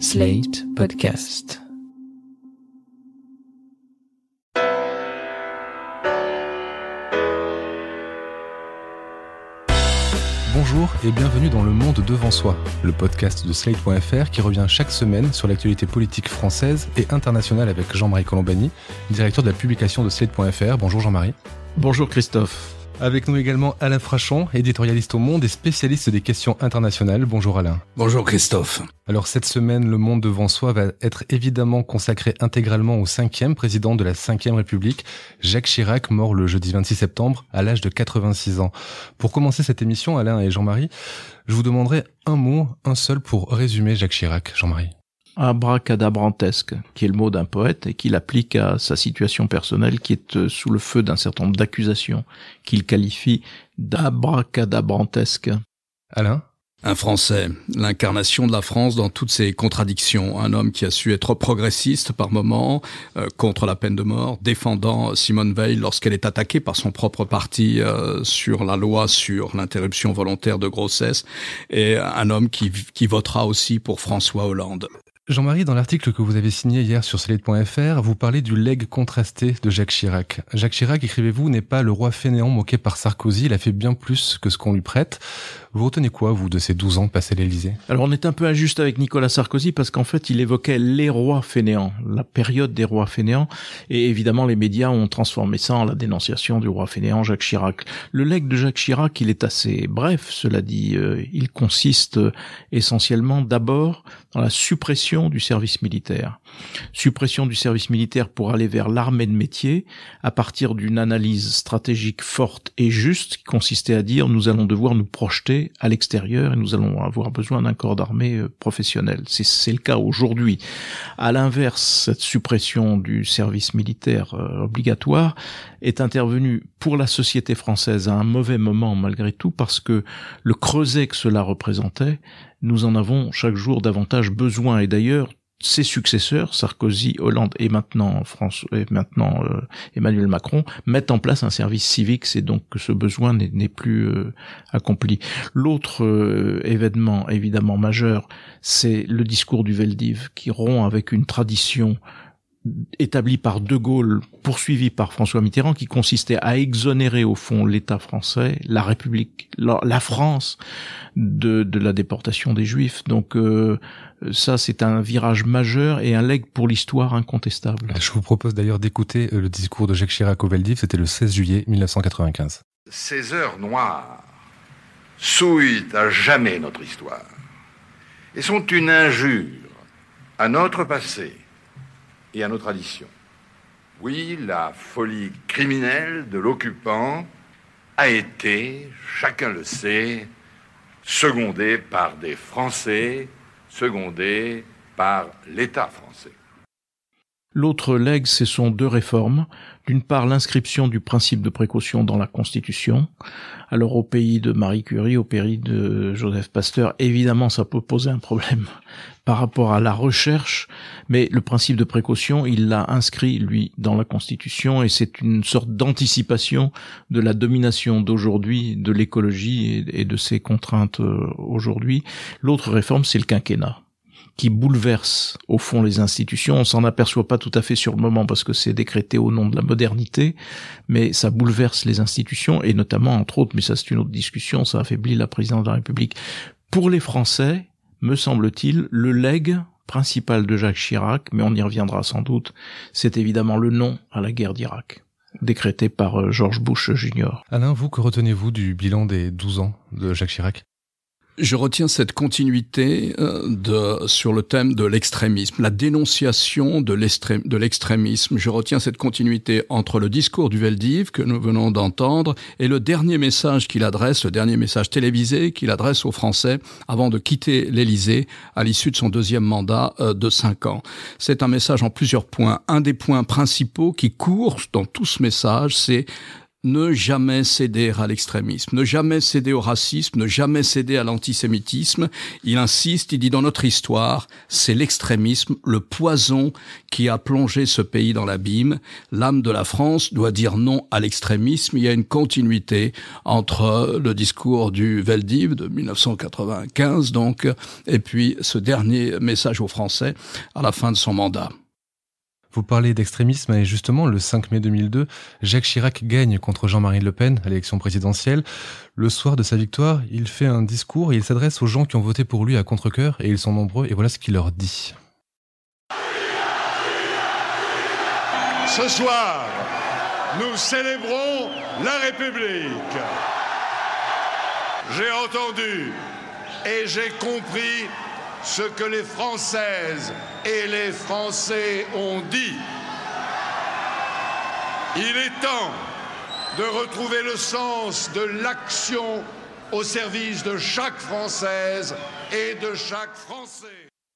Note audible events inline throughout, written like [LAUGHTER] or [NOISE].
Slate Podcast. Bonjour et bienvenue dans Le Monde devant soi, le podcast de Slate.fr qui revient chaque semaine sur l'actualité politique française et internationale avec Jean-Marie Colombani, directeur de la publication de Slate.fr. Bonjour Jean-Marie. Bonjour Christophe. Avec nous également Alain Frachon, éditorialiste au Monde et spécialiste des questions internationales. Bonjour Alain. Bonjour Christophe. Alors cette semaine, le monde devant soi va être évidemment consacré intégralement au cinquième président de la cinquième République, Jacques Chirac, mort le jeudi 26 septembre à l'âge de 86 ans. Pour commencer cette émission, Alain et Jean-Marie, je vous demanderai un mot, un seul pour résumer Jacques Chirac. Jean-Marie abracadabrantesque, qui est le mot d'un poète et qu'il applique à sa situation personnelle qui est euh, sous le feu d'un certain nombre d'accusations qu'il qualifie d'abracadabrantesque. Alain? Un Français, l'incarnation de la France dans toutes ses contradictions, un homme qui a su être progressiste par moments, euh, contre la peine de mort, défendant Simone Veil lorsqu'elle est attaquée par son propre parti euh, sur la loi sur l'interruption volontaire de grossesse, et un homme qui, qui votera aussi pour François Hollande. Jean-Marie, dans l'article que vous avez signé hier sur Slate.fr, vous parlez du legs contrasté de Jacques Chirac. Jacques Chirac, écrivez-vous, n'est pas le roi fainéant moqué par Sarkozy, il a fait bien plus que ce qu'on lui prête. Vous retenez quoi, vous, de ces 12 ans passés à l'Élysée? Alors, on est un peu injuste avec Nicolas Sarkozy parce qu'en fait, il évoquait les rois fainéants, la période des rois fainéants, et évidemment, les médias ont transformé ça en la dénonciation du roi fainéant Jacques Chirac. Le legs de Jacques Chirac, il est assez bref, cela dit. Euh, il consiste essentiellement d'abord dans la suppression du service militaire. Suppression du service militaire pour aller vers l'armée de métier à partir d'une analyse stratégique forte et juste qui consistait à dire nous allons devoir nous projeter à l'extérieur et nous allons avoir besoin d'un corps d'armée euh, professionnel. C'est le cas aujourd'hui. À l'inverse, cette suppression du service militaire euh, obligatoire est intervenue pour la société française à un mauvais moment malgré tout parce que le creuset que cela représentait, nous en avons chaque jour davantage besoin et d'ailleurs ses successeurs, Sarkozy, Hollande et maintenant François, et maintenant euh, Emmanuel Macron, mettent en place un service civique. C'est donc que ce besoin n'est plus euh, accompli. L'autre euh, événement évidemment majeur, c'est le discours du Veldiv qui rompt avec une tradition établi par De Gaulle, poursuivi par François Mitterrand, qui consistait à exonérer au fond l'État français, la République, la, France, de, de, la déportation des Juifs. Donc euh, ça, c'est un virage majeur et un leg pour l'histoire incontestable. Je vous propose d'ailleurs d'écouter euh, le discours de Jacques Chirac au Veldiv, c'était le 16 juillet 1995. Ces heures noires souillent à jamais notre histoire et sont une injure à notre passé et à nos traditions. Oui, la folie criminelle de l'occupant a été, chacun le sait, secondée par des Français, secondée par l'État français. L'autre legs, ce sont deux réformes. D'une part, l'inscription du principe de précaution dans la Constitution. Alors, au pays de Marie Curie, au pays de Joseph Pasteur, évidemment, ça peut poser un problème [LAUGHS] par rapport à la recherche, mais le principe de précaution, il l'a inscrit, lui, dans la Constitution, et c'est une sorte d'anticipation de la domination d'aujourd'hui, de l'écologie et de ses contraintes euh, aujourd'hui. L'autre réforme, c'est le quinquennat qui bouleverse au fond les institutions. On s'en aperçoit pas tout à fait sur le moment parce que c'est décrété au nom de la modernité, mais ça bouleverse les institutions et notamment, entre autres, mais ça c'est une autre discussion, ça affaiblit la présidence de la République. Pour les Français, me semble-t-il, le legs principal de Jacques Chirac, mais on y reviendra sans doute, c'est évidemment le non à la guerre d'Irak décrété par euh, George Bush Jr. Alain, vous, que retenez-vous du bilan des 12 ans de Jacques Chirac? Je retiens cette continuité euh, de, sur le thème de l'extrémisme, la dénonciation de l'extrémisme. Je retiens cette continuité entre le discours du Veldiv que nous venons d'entendre et le dernier message qu'il adresse, le dernier message télévisé qu'il adresse aux Français avant de quitter l'Élysée à l'issue de son deuxième mandat euh, de cinq ans. C'est un message en plusieurs points. Un des points principaux qui court dans tout ce message, c'est ne jamais céder à l'extrémisme, ne jamais céder au racisme, ne jamais céder à l'antisémitisme. Il insiste, il dit dans notre histoire, c'est l'extrémisme, le poison qui a plongé ce pays dans l'abîme. L'âme de la France doit dire non à l'extrémisme. Il y a une continuité entre le discours du Veldiv de 1995, donc, et puis ce dernier message aux Français à la fin de son mandat. Vous parlez d'extrémisme et justement, le 5 mai 2002, Jacques Chirac gagne contre Jean-Marie Le Pen à l'élection présidentielle. Le soir de sa victoire, il fait un discours et il s'adresse aux gens qui ont voté pour lui à contre-cœur et ils sont nombreux et voilà ce qu'il leur dit. Ce soir, nous célébrons la République. J'ai entendu et j'ai compris ce que les Françaises et les Français ont dit. Il est temps de retrouver le sens de l'action au service de chaque Française et de chaque Français.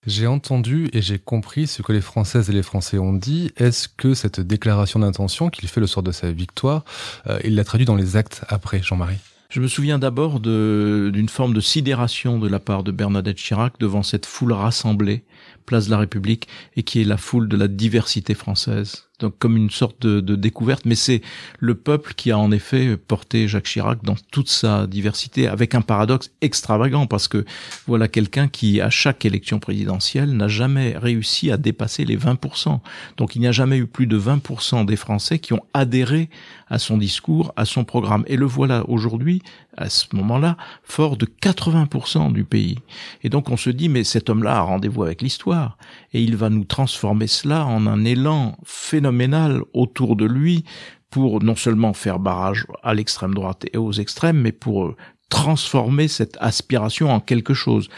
J'ai entendu et j'ai compris ce que les Françaises et les Français ont dit. Est-ce que cette déclaration d'intention qu'il fait le soir de sa victoire, euh, il l'a traduit dans les actes après, Jean-Marie? Je me souviens d'abord d'une forme de sidération de la part de Bernadette Chirac devant cette foule rassemblée, place de la République, et qui est la foule de la diversité française donc comme une sorte de, de découverte, mais c'est le peuple qui a en effet porté Jacques Chirac dans toute sa diversité, avec un paradoxe extravagant, parce que voilà quelqu'un qui, à chaque élection présidentielle, n'a jamais réussi à dépasser les 20%. Donc il n'y a jamais eu plus de 20% des Français qui ont adhéré à son discours, à son programme. Et le voilà aujourd'hui, à ce moment-là, fort de 80% du pays. Et donc on se dit, mais cet homme-là a rendez-vous avec l'histoire, et il va nous transformer cela en un élan phénoménal autour de lui pour non seulement faire barrage à l'extrême droite et aux extrêmes, mais pour euh, transformer cette aspiration en quelque chose.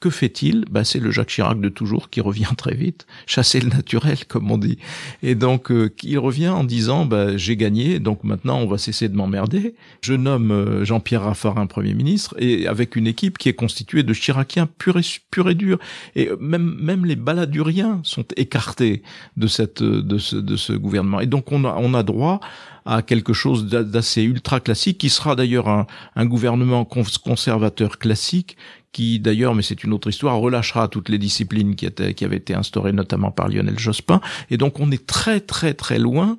Que fait-il? Ben, C'est le Jacques Chirac de toujours qui revient très vite, chasser le naturel, comme on dit. Et donc, euh, il revient en disant, ben, j'ai gagné, donc maintenant on va cesser de m'emmerder. Je nomme euh, Jean-Pierre Raffarin Premier ministre, et avec une équipe qui est constituée de Chiraciens pur et, pur et dur. Et même, même les baladuriens sont écartés de, cette, de, ce, de ce gouvernement. Et donc, on a, on a droit à quelque chose d'assez ultra classique, qui sera d'ailleurs un, un gouvernement conservateur classique, qui d'ailleurs, mais c'est une autre histoire, relâchera toutes les disciplines qui, avaient été instaurées notamment par Lionel Jospin. Et donc on est très très très loin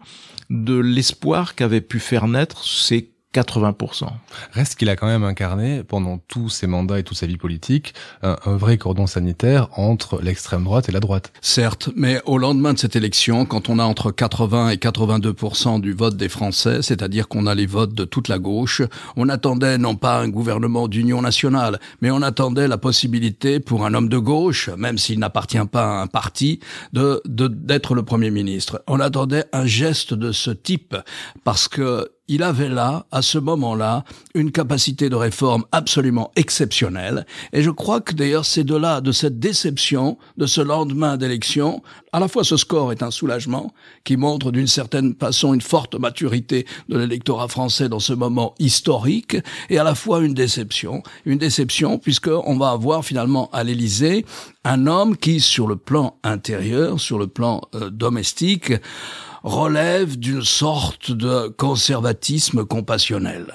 de l'espoir qu'avaient pu faire naître ces 80%. Reste qu'il a quand même incarné, pendant tous ses mandats et toute sa vie politique, un, vrai cordon sanitaire entre l'extrême droite et la droite. Certes, mais au lendemain de cette élection, quand on a entre 80 et 82% du vote des Français, c'est-à-dire qu'on a les votes de toute la gauche, on attendait non pas un gouvernement d'union nationale, mais on attendait la possibilité pour un homme de gauche, même s'il n'appartient pas à un parti, de d'être le Premier ministre. On attendait un geste de ce type, parce que il avait là, à ce moment-là, une capacité de réforme absolument exceptionnelle. Et je crois que d'ailleurs c'est de là, de cette déception, de ce lendemain d'élection, à la fois ce score est un soulagement qui montre d'une certaine façon une forte maturité de l'électorat français dans ce moment historique, et à la fois une déception, une déception puisque on va avoir finalement à l'Élysée un homme qui, sur le plan intérieur, sur le plan euh, domestique, relève d'une sorte de conservatisme compassionnel.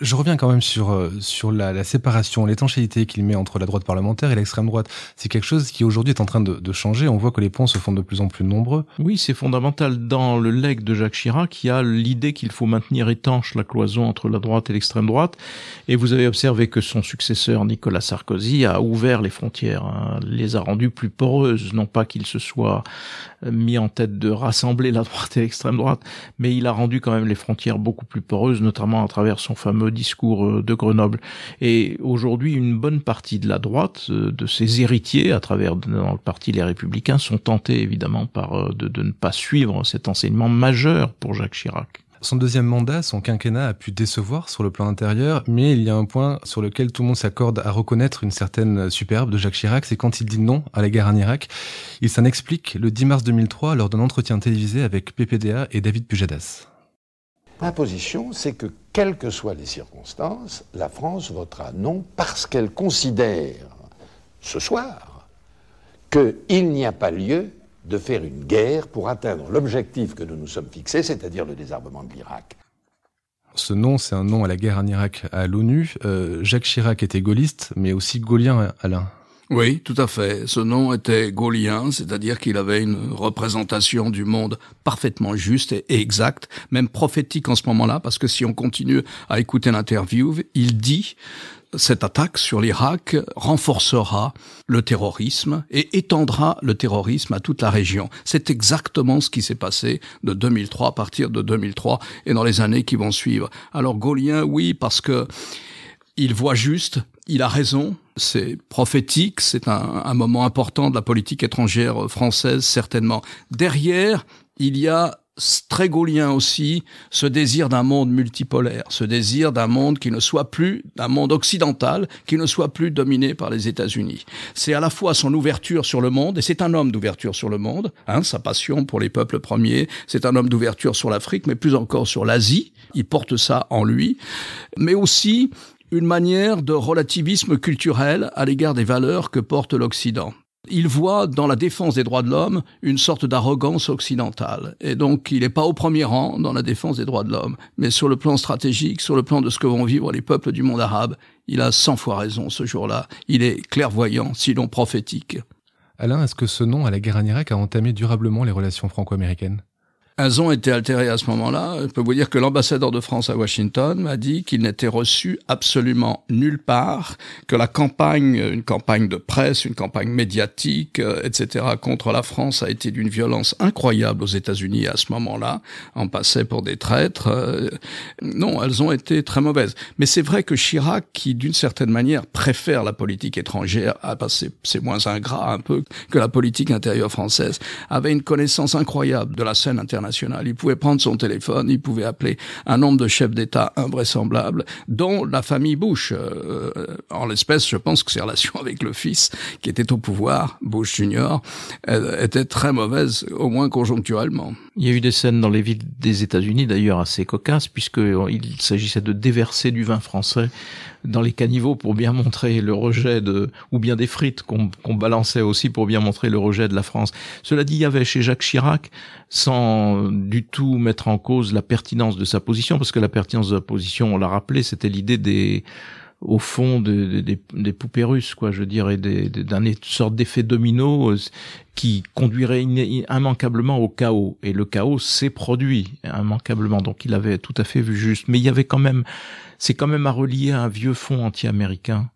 Je reviens quand même sur euh, sur la, la séparation, l'étanchéité qu'il met entre la droite parlementaire et l'extrême droite. C'est quelque chose qui aujourd'hui est en train de, de, changer. On voit que les ponts se font de plus en plus nombreux. Oui, c'est fondamental. Dans le legs de Jacques Chirac, il y a l'idée qu'il faut maintenir étanche la cloison entre la droite et l'extrême droite. Et vous avez observé que son successeur Nicolas Sarkozy a ouvert les frontières, hein, les a rendues plus poreuses. Non pas qu'il se soit mis en tête de rassembler la [LAUGHS] droite et l'extrême droite, mais il a rendu quand même les frontières beaucoup plus poreuses, notamment à travers son fameux discours euh, de Grenoble. Et aujourd'hui, une bonne partie de la droite, euh, de ses héritiers, à travers dans le parti Les Républicains, sont tentés évidemment par euh, de, de ne pas suivre cet enseignement majeur pour Jacques Chirac. Son deuxième mandat, son quinquennat, a pu décevoir sur le plan intérieur, mais il y a un point sur lequel tout le monde s'accorde à reconnaître une certaine superbe de Jacques Chirac, c'est quand il dit non à la guerre en Irak. Il s'en explique le 10 mars 2003 lors d'un entretien télévisé avec PPDA et David Pujadas. Ma position, c'est que quelles que soient les circonstances, la France votera non parce qu'elle considère ce soir qu'il n'y a pas lieu de faire une guerre pour atteindre l'objectif que nous nous sommes fixés, c'est-à-dire le désarmement de l'Irak. Ce nom, c'est un nom à la guerre en Irak à l'ONU. Euh, Jacques Chirac était gaulliste, mais aussi gaulien, Alain. Oui, tout à fait. Ce nom était gaulien, c'est-à-dire qu'il avait une représentation du monde parfaitement juste et exacte, même prophétique en ce moment-là, parce que si on continue à écouter l'interview, il dit cette attaque sur l'Irak renforcera le terrorisme et étendra le terrorisme à toute la région. C'est exactement ce qui s'est passé de 2003, à partir de 2003 et dans les années qui vont suivre. Alors Gaulien, oui, parce que il voit juste, il a raison, c'est prophétique, c'est un, un, moment important de la politique étrangère française, certainement. Derrière, il y a très aussi, ce désir d'un monde multipolaire, ce désir d'un monde qui ne soit plus, d'un monde occidental, qui ne soit plus dominé par les États-Unis. C'est à la fois son ouverture sur le monde, et c'est un homme d'ouverture sur le monde, hein, sa passion pour les peuples premiers, c'est un homme d'ouverture sur l'Afrique, mais plus encore sur l'Asie, il porte ça en lui, mais aussi une manière de relativisme culturel à l'égard des valeurs que porte l'Occident. Il voit dans la défense des droits de l'homme une sorte d'arrogance occidentale. Et donc, il n'est pas au premier rang dans la défense des droits de l'homme. Mais sur le plan stratégique, sur le plan de ce que vont vivre les peuples du monde arabe, il a cent fois raison ce jour-là. Il est clairvoyant, sinon prophétique. Alain, est-ce que ce nom à la guerre en Irak a entamé durablement les relations franco-américaines? Elles ont été altérées à ce moment-là. Je peux vous dire que l'ambassadeur de France à Washington m'a dit qu'il n'était reçu absolument nulle part, que la campagne, une campagne de presse, une campagne médiatique, euh, etc., contre la France a été d'une violence incroyable aux États-Unis à ce moment-là. On passait pour des traîtres. Euh, non, elles ont été très mauvaises. Mais c'est vrai que Chirac, qui d'une certaine manière préfère la politique étrangère, ah, c'est moins ingrat un peu que la politique intérieure française, avait une connaissance incroyable de la scène internationale il pouvait prendre son téléphone, il pouvait appeler un nombre de chefs d'État invraisemblables, dont la famille Bush. Euh, en l'espèce, je pense que ses relations avec le fils, qui était au pouvoir, Bush Junior, étaient très mauvaises, au moins conjoncturellement. Il y a eu des scènes dans les villes des États-Unis, d'ailleurs assez cocasses, puisqu'il s'agissait de déverser du vin français dans les caniveaux pour bien montrer le rejet de, ou bien des frites qu'on balançait aussi pour bien montrer le rejet de la France. Cela dit, il y avait chez Jacques Chirac, sans du tout mettre en cause la pertinence de sa position, parce que la pertinence de sa position, on l'a rappelé, c'était l'idée des, au fond des, des, poupées russes, quoi, je dirais, d'un sorte d'effet domino euh, qui conduirait immanquablement au chaos. Et le chaos s'est produit immanquablement, donc il avait tout à fait vu juste. Mais il y avait quand même c'est quand même à relier à un vieux fond anti-américain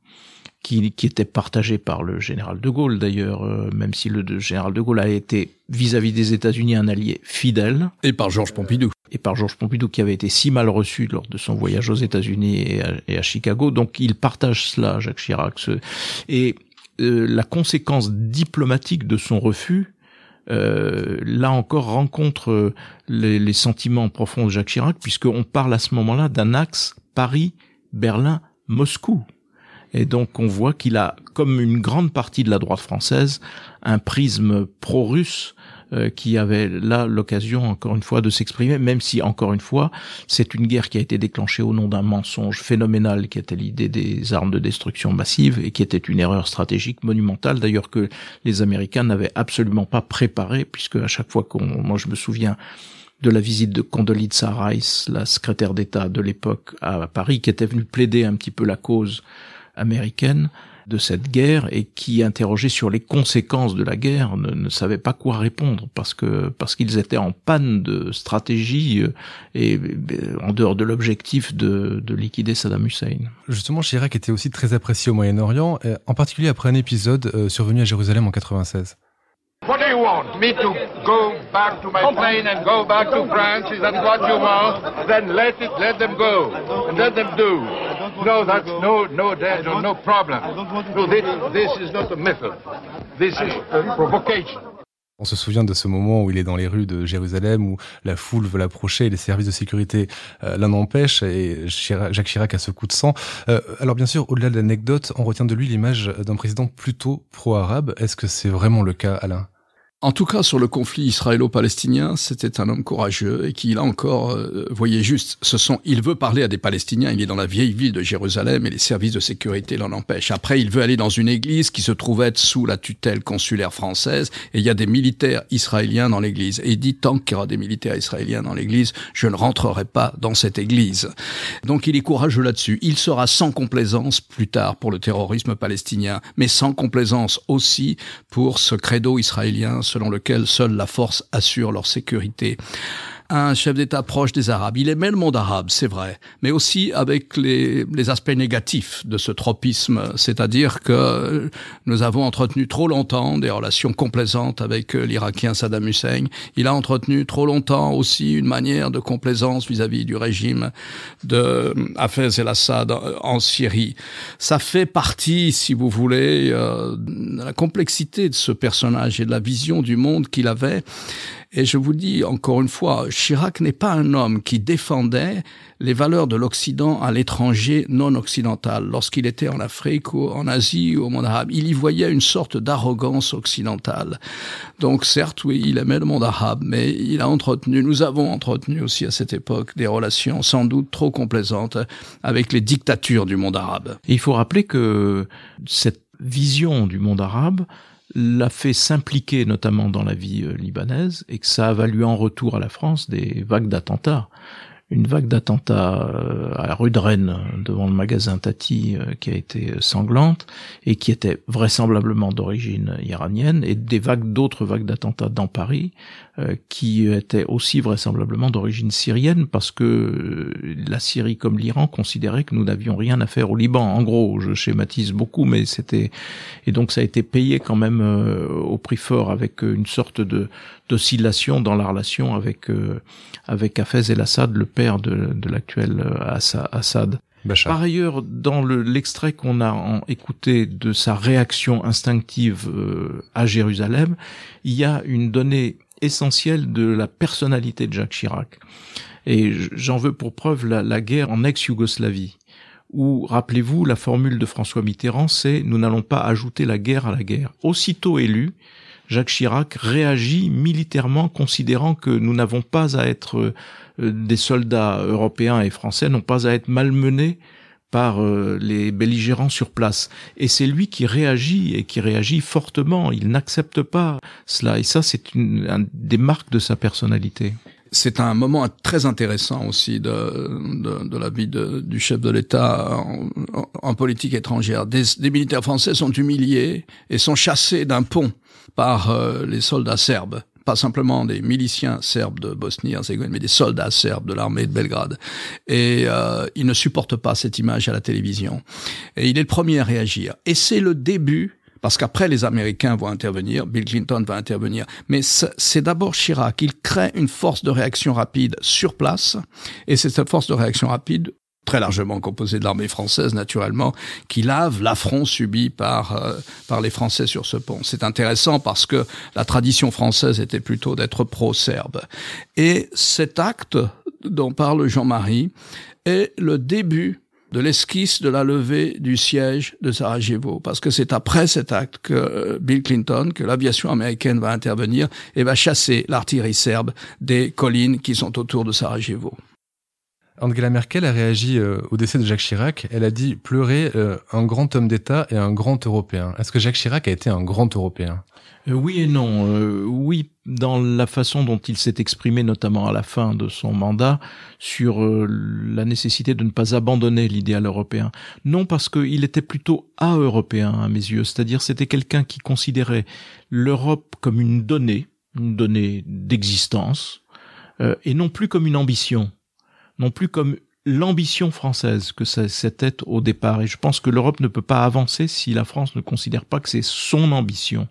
qui, qui, était partagé par le général de Gaulle d'ailleurs, euh, même si le général de Gaulle a été vis-à-vis des États-Unis un allié fidèle. Et par Georges Pompidou. Et par Georges Pompidou qui avait été si mal reçu lors de son voyage aux États-Unis et, à Chicago. Donc il partage cela, Jacques Chirac. Et euh, la conséquence diplomatique de son refus, euh, là encore rencontre les, les, sentiments profonds de Jacques Chirac, puisqu'on parle à ce moment-là d'un axe Paris, Berlin, Moscou. Et donc on voit qu'il a, comme une grande partie de la droite française, un prisme pro-russe euh, qui avait là l'occasion encore une fois de s'exprimer, même si encore une fois c'est une guerre qui a été déclenchée au nom d'un mensonge phénoménal qui était l'idée des armes de destruction massive et qui était une erreur stratégique monumentale d'ailleurs que les Américains n'avaient absolument pas préparé puisque à chaque fois qu'on, moi je me souviens de la visite de Condoleezza Rice, la secrétaire d'État de l'époque à Paris, qui était venue plaider un petit peu la cause américaine de cette guerre et qui interrogeait sur les conséquences de la guerre ne, ne savait pas quoi répondre parce que parce qu'ils étaient en panne de stratégie euh, et, euh, en dehors de l'objectif de, de, liquider Saddam Hussein. Justement, Chirac était aussi très apprécié au Moyen-Orient, euh, en particulier après un épisode survenu à Jérusalem en 96. What do you want? Me to go back to my plane and go back to France? Is that what you want? Then let it, let them go, and let them do. No, that's no, no, no, no problem. No, this, this is not a method. This is a provocation. On se souvient de ce moment où il est dans les rues de Jérusalem, où la foule veut l'approcher et les services de sécurité euh, l'en empêchent, et Jacques Chirac a ce coup de sang. Euh, alors bien sûr, au-delà de l'anecdote, on retient de lui l'image d'un président plutôt pro-arabe. Est-ce que c'est vraiment le cas, Alain? En tout cas, sur le conflit israélo-palestinien, c'était un homme courageux et qui, là encore, euh, voyait juste. Ce sont, il veut parler à des Palestiniens. Il est dans la vieille ville de Jérusalem et les services de sécurité l'en empêchent. Après, il veut aller dans une église qui se trouvait sous la tutelle consulaire française et il y a des militaires israéliens dans l'église. Et il dit, tant qu'il y aura des militaires israéliens dans l'église, je ne rentrerai pas dans cette église. Donc, il est courageux là-dessus. Il sera sans complaisance plus tard pour le terrorisme palestinien, mais sans complaisance aussi pour ce credo israélien selon lequel seule la force assure leur sécurité un chef d'État proche des Arabes. Il aimait le monde arabe, c'est vrai, mais aussi avec les, les aspects négatifs de ce tropisme, c'est-à-dire que nous avons entretenu trop longtemps des relations complaisantes avec l'Irakien Saddam Hussein. Il a entretenu trop longtemps aussi une manière de complaisance vis-à-vis du régime de Hafez el-Assad en Syrie. Ça fait partie, si vous voulez, euh, de la complexité de ce personnage et de la vision du monde qu'il avait. Et je vous dis encore une fois, Chirac n'est pas un homme qui défendait les valeurs de l'Occident à l'étranger non occidental. Lorsqu'il était en Afrique ou en Asie ou au monde arabe, il y voyait une sorte d'arrogance occidentale. Donc certes, oui, il aimait le monde arabe, mais il a entretenu, nous avons entretenu aussi à cette époque des relations sans doute trop complaisantes avec les dictatures du monde arabe. Il faut rappeler que cette vision du monde arabe l'a fait s'impliquer notamment dans la vie euh, libanaise et que ça a valu en retour à la France des vagues d'attentats une vague d'attentats euh, à la rue de Rennes devant le magasin Tati euh, qui a été sanglante et qui était vraisemblablement d'origine iranienne et des vagues d'autres vagues d'attentats dans Paris euh, qui étaient aussi vraisemblablement d'origine syrienne parce que la Syrie comme l'Iran considéraient que nous n'avions rien à faire au Liban. En gros, je schématise beaucoup, mais c'était et donc ça a été payé quand même au prix fort avec une sorte de d'oscillation dans la relation avec avec Hafez el-Assad, le père de, de l'actuel euh, Assad. Par ailleurs, dans l'extrait qu'on a en, écouté de sa réaction instinctive euh, à Jérusalem, il y a une donnée essentielle de la personnalité de Jacques Chirac. Et j'en veux pour preuve la, la guerre en ex-Yougoslavie où, rappelez-vous, la formule de François Mitterrand, c'est nous n'allons pas ajouter la guerre à la guerre. Aussitôt élu, Jacques Chirac réagit militairement, considérant que nous n'avons pas à être euh, des soldats européens et français, n'ont pas à être malmenés par euh, les belligérants sur place. Et c'est lui qui réagit et qui réagit fortement. Il n'accepte pas cela. Et ça, c'est une, des marques de sa personnalité. C'est un moment très intéressant aussi de, de, de la vie de, du chef de l'État en, en, politique étrangère. Des, des militaires français sont humiliés et sont chassés d'un pont par euh, les soldats serbes pas simplement des miliciens serbes de Bosnie-Herzégovine, mais des soldats serbes de l'armée de Belgrade. Et euh, il ne supporte pas cette image à la télévision. Et il est le premier à réagir. Et c'est le début parce qu'après les Américains vont intervenir, Bill Clinton va intervenir, mais c'est d'abord Chirac. Il crée une force de réaction rapide sur place, et c'est cette force de réaction rapide très largement composé de l'armée française, naturellement, qui lave l'affront subi par, euh, par les Français sur ce pont. C'est intéressant parce que la tradition française était plutôt d'être pro-serbe. Et cet acte dont parle Jean-Marie est le début de l'esquisse de la levée du siège de Sarajevo, parce que c'est après cet acte que euh, Bill Clinton, que l'aviation américaine va intervenir et va chasser l'artillerie serbe des collines qui sont autour de Sarajevo. Angela Merkel a réagi euh, au décès de Jacques Chirac. Elle a dit pleurer euh, un grand homme d'État et un grand Européen. Est-ce que Jacques Chirac a été un grand Européen? Euh, Oui et non. oui, dans la façon dont il s'est exprimé, notamment à la fin de son mandat, sur la nécessité de ne pas abandonner l'idéal européen. Non, parce qu'il était plutôt a-européen à mes yeux. C'est-à-dire, c'était quelqu'un qui considérait l'Europe comme une donnée, une donnée d'existence, et non plus comme une ambition non plus comme l'ambition française que c'était au départ. Et je pense que l'Europe ne peut pas avancer si la France ne considère pas que c'est son ambition.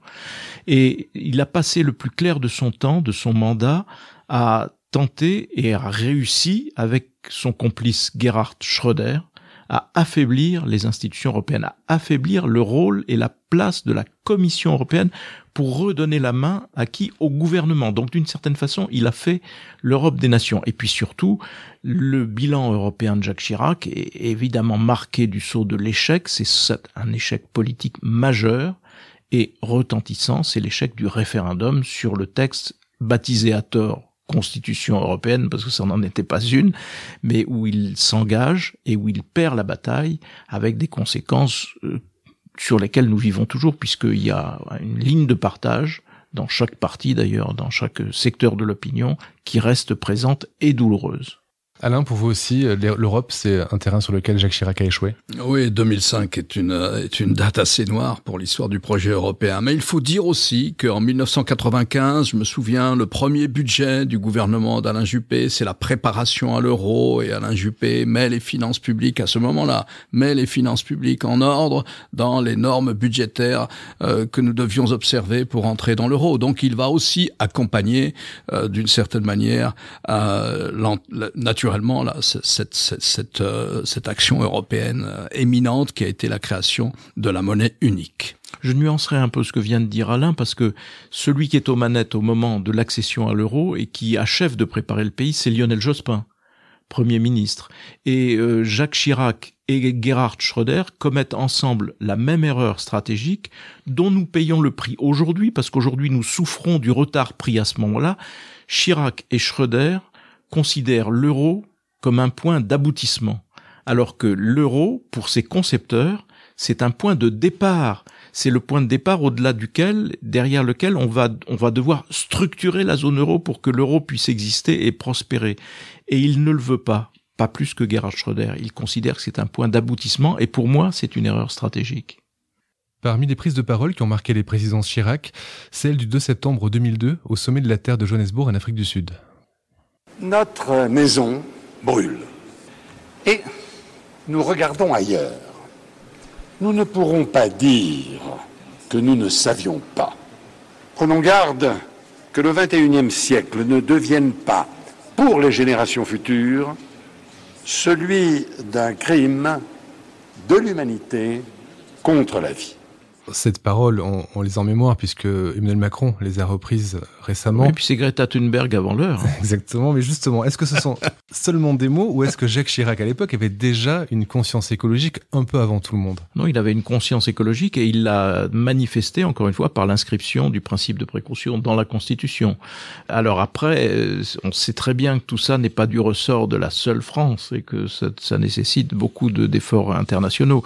Et il a passé le plus clair de son temps, de son mandat, à tenter et a réussi avec son complice Gerhard Schröder à affaiblir les institutions européennes, à affaiblir le rôle et la place de la Commission européenne pour redonner la main à qui? Au gouvernement. Donc d'une certaine façon, il a fait l'Europe des nations. Et puis surtout, le bilan européen de Jacques Chirac est évidemment marqué du saut de l'échec. C'est un échec politique majeur Et retentissant, c'est l'échec du référendum sur le texte baptisé à tort Constitution européenne, parce que ça n'en était pas une, mais où il s'engage et où il perd la bataille avec des conséquences euh, sur lesquelles nous vivons toujours, puisqu'il y a une ligne de partage dans chaque parti d'ailleurs, dans chaque secteur de l'opinion, qui reste présente et douloureuse. Alain, pour vous aussi, euh, l'Europe, c'est un terrain sur lequel Jacques Chirac a échoué? Oui, 2005 est une, euh, est une date assez noire pour l'histoire du projet européen. Mais il faut dire aussi qu'en 1995, je me souviens, le premier budget du gouvernement d'Alain Juppé, c'est la préparation à l'euro et Alain Juppé met les finances publiques à ce moment-là, met les finances publiques en ordre dans les normes budgétaires euh, que nous devions observer pour entrer dans l'euro. Donc il va aussi accompagner d'une certaine manière euh, naturellement naturellement là, cette, cette, cette, euh, cette action européenne euh, éminente qui a été la création de la monnaie unique. Je nuancerai un peu ce que vient de dire Alain parce que celui qui est aux manettes au moment de l'accession à l'euro et qui achève de préparer le pays, c'est Lionel Jospin, Premier ministre. Et euh, Jacques Chirac et Gerhard Schröder commettent ensemble la même erreur stratégique dont nous payons le prix aujourd'hui parce qu'aujourd'hui nous souffrons du retard pris à ce moment-là. Chirac et Schröder considère l'euro comme un point d'aboutissement, alors que l'euro, pour ses concepteurs, c'est un point de départ. C'est le point de départ au-delà duquel, derrière lequel on va, on va devoir structurer la zone euro pour que l'euro puisse exister et prospérer. Et il ne le veut pas, pas plus que Gerhard Schröder. Il considère que c'est un point d'aboutissement et pour moi, c'est une erreur stratégique. Parmi les prises de parole qui ont marqué les présidences Chirac, celle du 2 septembre 2002 au sommet de la Terre de Johannesburg en Afrique du Sud notre maison brûle. Et nous regardons ailleurs. Nous ne pourrons pas dire que nous ne savions pas. Prenons garde que le XXIe siècle ne devienne pas, pour les générations futures, celui d'un crime de l'humanité contre la vie cette parole, on, les a en mémoire puisque Emmanuel Macron les a reprises récemment. Et puis c'est Greta Thunberg avant l'heure. [LAUGHS] Exactement, mais justement, est-ce que ce sont [LAUGHS] seulement des mots ou est-ce que Jacques Chirac à l'époque avait déjà une conscience écologique un peu avant tout le monde? Non, il avait une conscience écologique et il l'a manifesté encore une fois par l'inscription du principe de précaution dans la Constitution. Alors après, euh, on sait très bien que tout ça n'est pas du ressort de la seule France et que ça, ça nécessite beaucoup d'efforts internationaux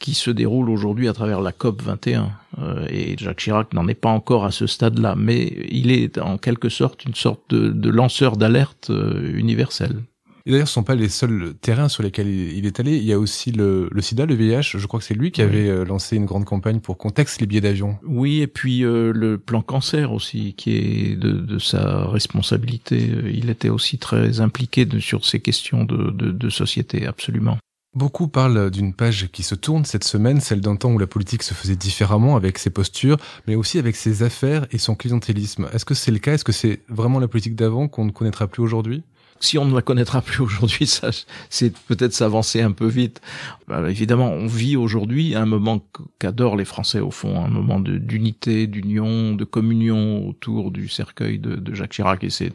qui se déroule aujourd'hui à travers la COP 21. Euh, et Jacques Chirac n'en est pas encore à ce stade-là, mais il est en quelque sorte une sorte de, lanceur d'alerte euh, universel. Et d'ailleurs, ce ne sont pas les seuls terrains sur lesquels il est allé. Il y a aussi le, sida, le VIH. Je crois que c'est lui qui avait euh, lancé une grande campagne pour contexte les billets d'avion. Oui, et puis le plan cancer aussi, qui est de, sa responsabilité. Il était aussi très impliqué sur ces questions de, de société, absolument. Beaucoup parlent d'une page qui se tourne cette semaine, celle d'un temps où la politique se faisait différemment avec ses postures, mais aussi avec ses affaires et son clientélisme. Est-ce que c'est le cas? Est-ce que c'est vraiment la politique d'avant qu'on ne connaîtra plus aujourd'hui? Si on ne la connaîtra plus aujourd'hui, ça, c'est peut-être s'avancer un peu vite. Bah, évidemment, on vit aujourd'hui un moment qu'adorent les Français au fond, un moment d'unité, d'union, de communion autour du cercueil de, de Jacques Chirac, et c'est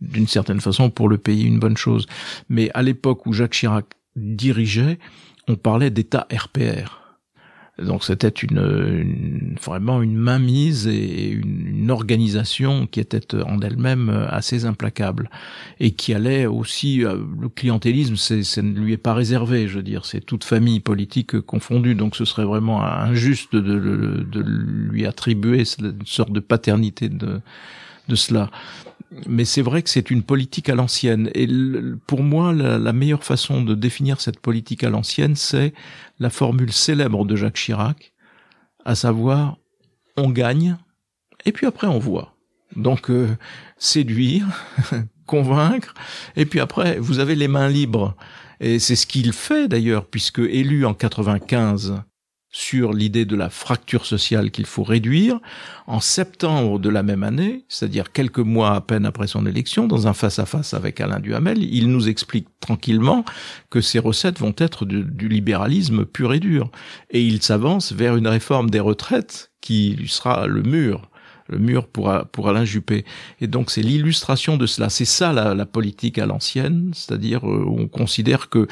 d'une certaine façon pour le pays une bonne chose. Mais à l'époque où Jacques Chirac dirigeait, on parlait d'État RPR. Donc c'était une, vraiment une mainmise et une, organisation qui était en elle-même assez implacable et qui allait aussi euh, le clientélisme, c'est, ça ne lui est pas réservé, je veux dire, c'est toute famille politique confondue, donc ce serait vraiment injuste de, de lui attribuer une sorte de paternité de de cela mais c'est vrai que c'est une politique à l'ancienne. Et pour moi, la, meilleure façon de définir cette politique à l'ancienne, c'est la formule célèbre de Jacques Chirac, à savoir on gagne et puis après on voit. Donc euh, séduire, [LAUGHS] convaincre, et puis après vous avez les mains libres. Et c'est ce qu'il fait d'ailleurs, puisque élu en 95 sur l'idée de la fracture sociale qu'il faut réduire. En septembre de la même année, c'est-à-dire quelques mois à peine après son élection, dans un face-à-face avec Alain Duhamel, il nous explique tranquillement que ces recettes vont être du, libéralisme pur et dur. Et il s'avance vers une réforme des retraites qui lui sera le mur le mur pour, pour Alain Juppé. Et donc c'est l'illustration de cela. C'est ça la, la, politique à l'ancienne, c'est-à-dire euh, on considère que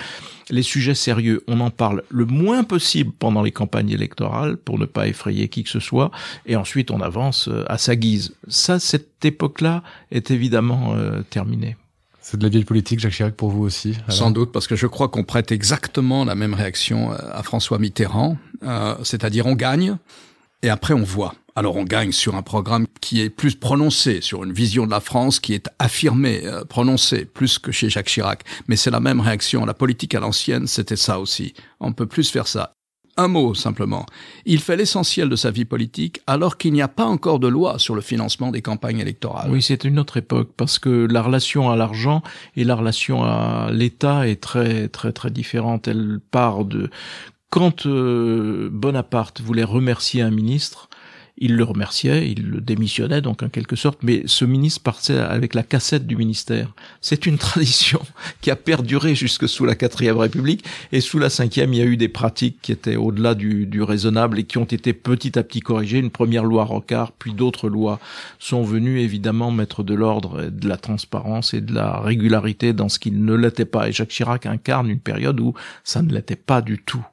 les sujets sérieux, on en parle le moins possible pendant les campagnes électorales pour ne pas effrayer qui que ce soit, et ensuite on avance euh, à sa guise. Ça, cette époque-là est évidemment euh, terminée. C'est de la vieille politique, Jacques Chirac, pour vous aussi Sans doute, parce que je crois qu'on prête exactement la même réaction à François Mitterrand, euh, c'est-à-dire on gagne, et après on voit. Alors on gagne sur un programme qui est plus prononcé, sur une vision de la France qui est affirmée, euh, prononcée, plus que chez Jacques Chirac. Mais c'est la même réaction. La politique à l'ancienne, c'était ça aussi. On peut plus faire ça. Un mot simplement. Il fait l'essentiel de sa vie politique alors qu'il n'y a pas encore de loi sur le financement des campagnes électorales. Oui, c'est une autre époque parce que la relation à l'argent et la relation à l'État est très très très différente. Elle part de quand euh, Bonaparte voulait remercier un ministre, il le remerciait, il le démissionnait donc en quelque sorte, mais ce ministre partait avec la cassette du ministère. C'est une [LAUGHS] tradition qui a perduré jusque sous la quatrième République et sous la cinquième, il y a eu des pratiques qui étaient au-delà du, du, raisonnable et qui ont été petit à petit corrigées. Une première loi Rocard, puis d'autres lois sont venues évidemment mettre de l'ordre, de la transparence et de la régularité dans ce qui ne l'était pas. Et Jacques Chirac incarne une période où ça ne l'était pas du tout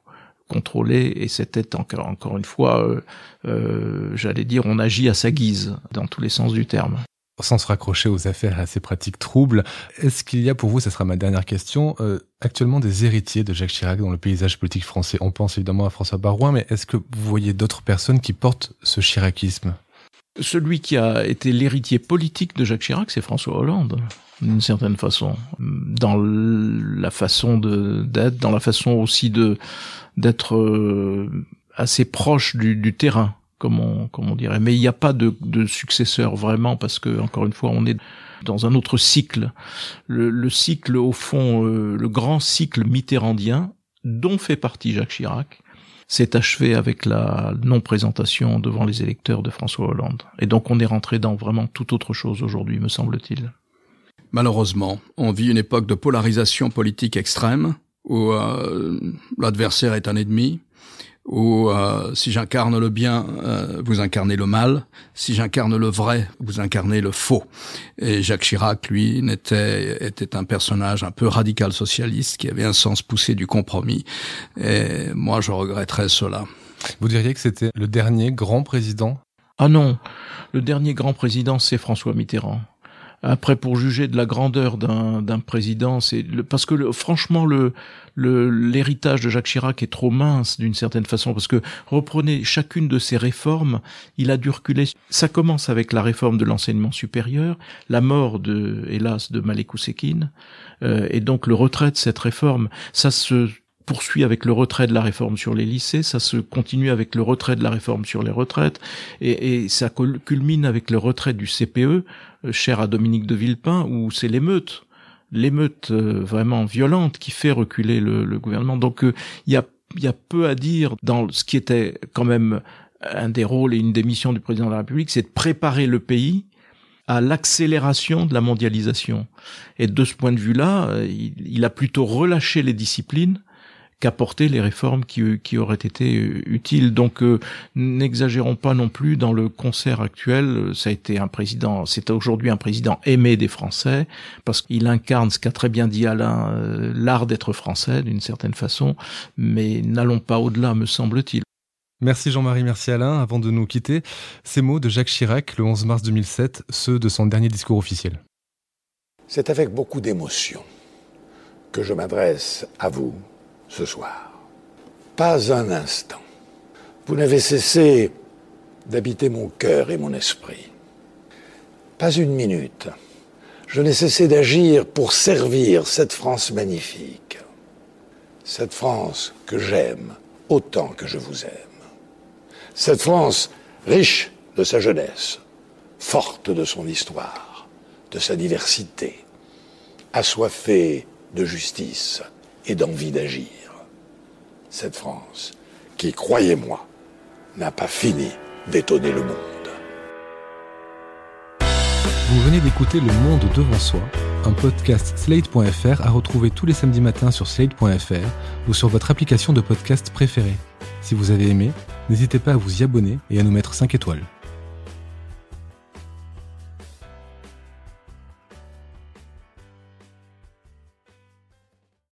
contrôlé et c'était encore, encore une fois, euh, euh, j'allais dire, on agit à sa guise dans tous les sens du terme. Sans se raccrocher aux affaires et à ces pratiques troubles, est-ce qu'il y a pour vous, ce sera ma dernière question, euh, actuellement des héritiers de Jacques Chirac dans le paysage politique français? On pense évidemment à François Barouin, mais est-ce que vous voyez d'autres personnes qui portent ce chiracisme? Celui qui a été l'héritier politique de Jacques Chirac, c'est François Hollande d'une certaine façon, dans la façon d'être, dans la façon aussi de d'être euh, assez proche du, terrain, comme on, comme on dirait. Mais il n'y a pas de, de, successeur vraiment, parce que encore une fois, on est dans un autre cycle. Le, le cycle, au fond, euh, le grand cycle mitterrandien, dont fait partie Jacques Chirac, s'est achevé avec la non-présentation devant les électeurs de François Hollande. Et donc on est rentré dans vraiment tout autre chose aujourd'hui, me semble-t-il. Malheureusement, on vit une époque de polarisation politique extrême, où euh, l'adversaire est un ennemi, où euh, si j'incarne le bien, euh, vous incarnez le mal, si j'incarne le vrai, vous incarnez le faux. Et Jacques Chirac, lui, n'était était un personnage un peu radical socialiste qui avait un sens poussé du compromis. Et moi, je regretterais cela. Vous diriez que c'était le dernier grand président? Ah non, le dernier grand président, c'est François Mitterrand. Après, pour juger de la grandeur d'un président, c'est parce que le, franchement, le l'héritage de Jacques Chirac est trop mince d'une certaine façon parce que reprenez chacune de ces réformes, il a dû reculer. Ça commence avec la réforme de l'enseignement supérieur, la mort de hélas de Malek Ousekine, euh, et donc le retrait de cette réforme. Ça se poursuit avec le retrait de la réforme sur les lycées, ça se continue avec le retrait de la réforme sur les retraites, et, et ça culmine avec le retrait du CPE, euh, cher à Dominique de Villepin, où c'est l'émeute, l'émeute euh, vraiment violente qui fait reculer le, le gouvernement. Donc euh, il y, a, y a peu à dire dans ce qui était quand même un des rôles et une des missions du président de la République, c'est de préparer le pays à l'accélération de la mondialisation. Et de ce point de vue-là, il, il, a plutôt relâché les disciplines qu'apporter les réformes qui, qui auraient été utiles. Donc euh, n'exagérons pas non plus dans le concert actuel. Ça a été un président, c'est aujourd'hui un président aimé des Français parce qu'il incarne ce qu'a très bien dit Alain, euh, l'art d'être français d'une certaine façon. Mais n'allons pas au-delà, me semble-t-il. Merci Jean-Marie, merci Alain. Avant de nous quitter, ces mots de Jacques Chirac le 11 mars 2007, ceux de son dernier discours officiel. C'est avec beaucoup d'émotion que je m'adresse à vous, ce soir. Pas un instant. Vous n'avez cessé d'habiter mon cœur et mon esprit. Pas une minute. Je n'ai cessé d'agir pour servir cette France magnifique. Cette France que j'aime autant que je vous aime. Cette France riche de sa jeunesse, forte de son histoire, de sa diversité, assoiffée de justice et d'envie d'agir cette France qui, croyez-moi, n'a pas fini d'étonner le monde. Vous venez d'écouter Le Monde devant soi, un podcast slate.fr à retrouver tous les samedis matins sur slate.fr ou sur votre application de podcast préférée. Si vous avez aimé, n'hésitez pas à vous y abonner et à nous mettre 5 étoiles.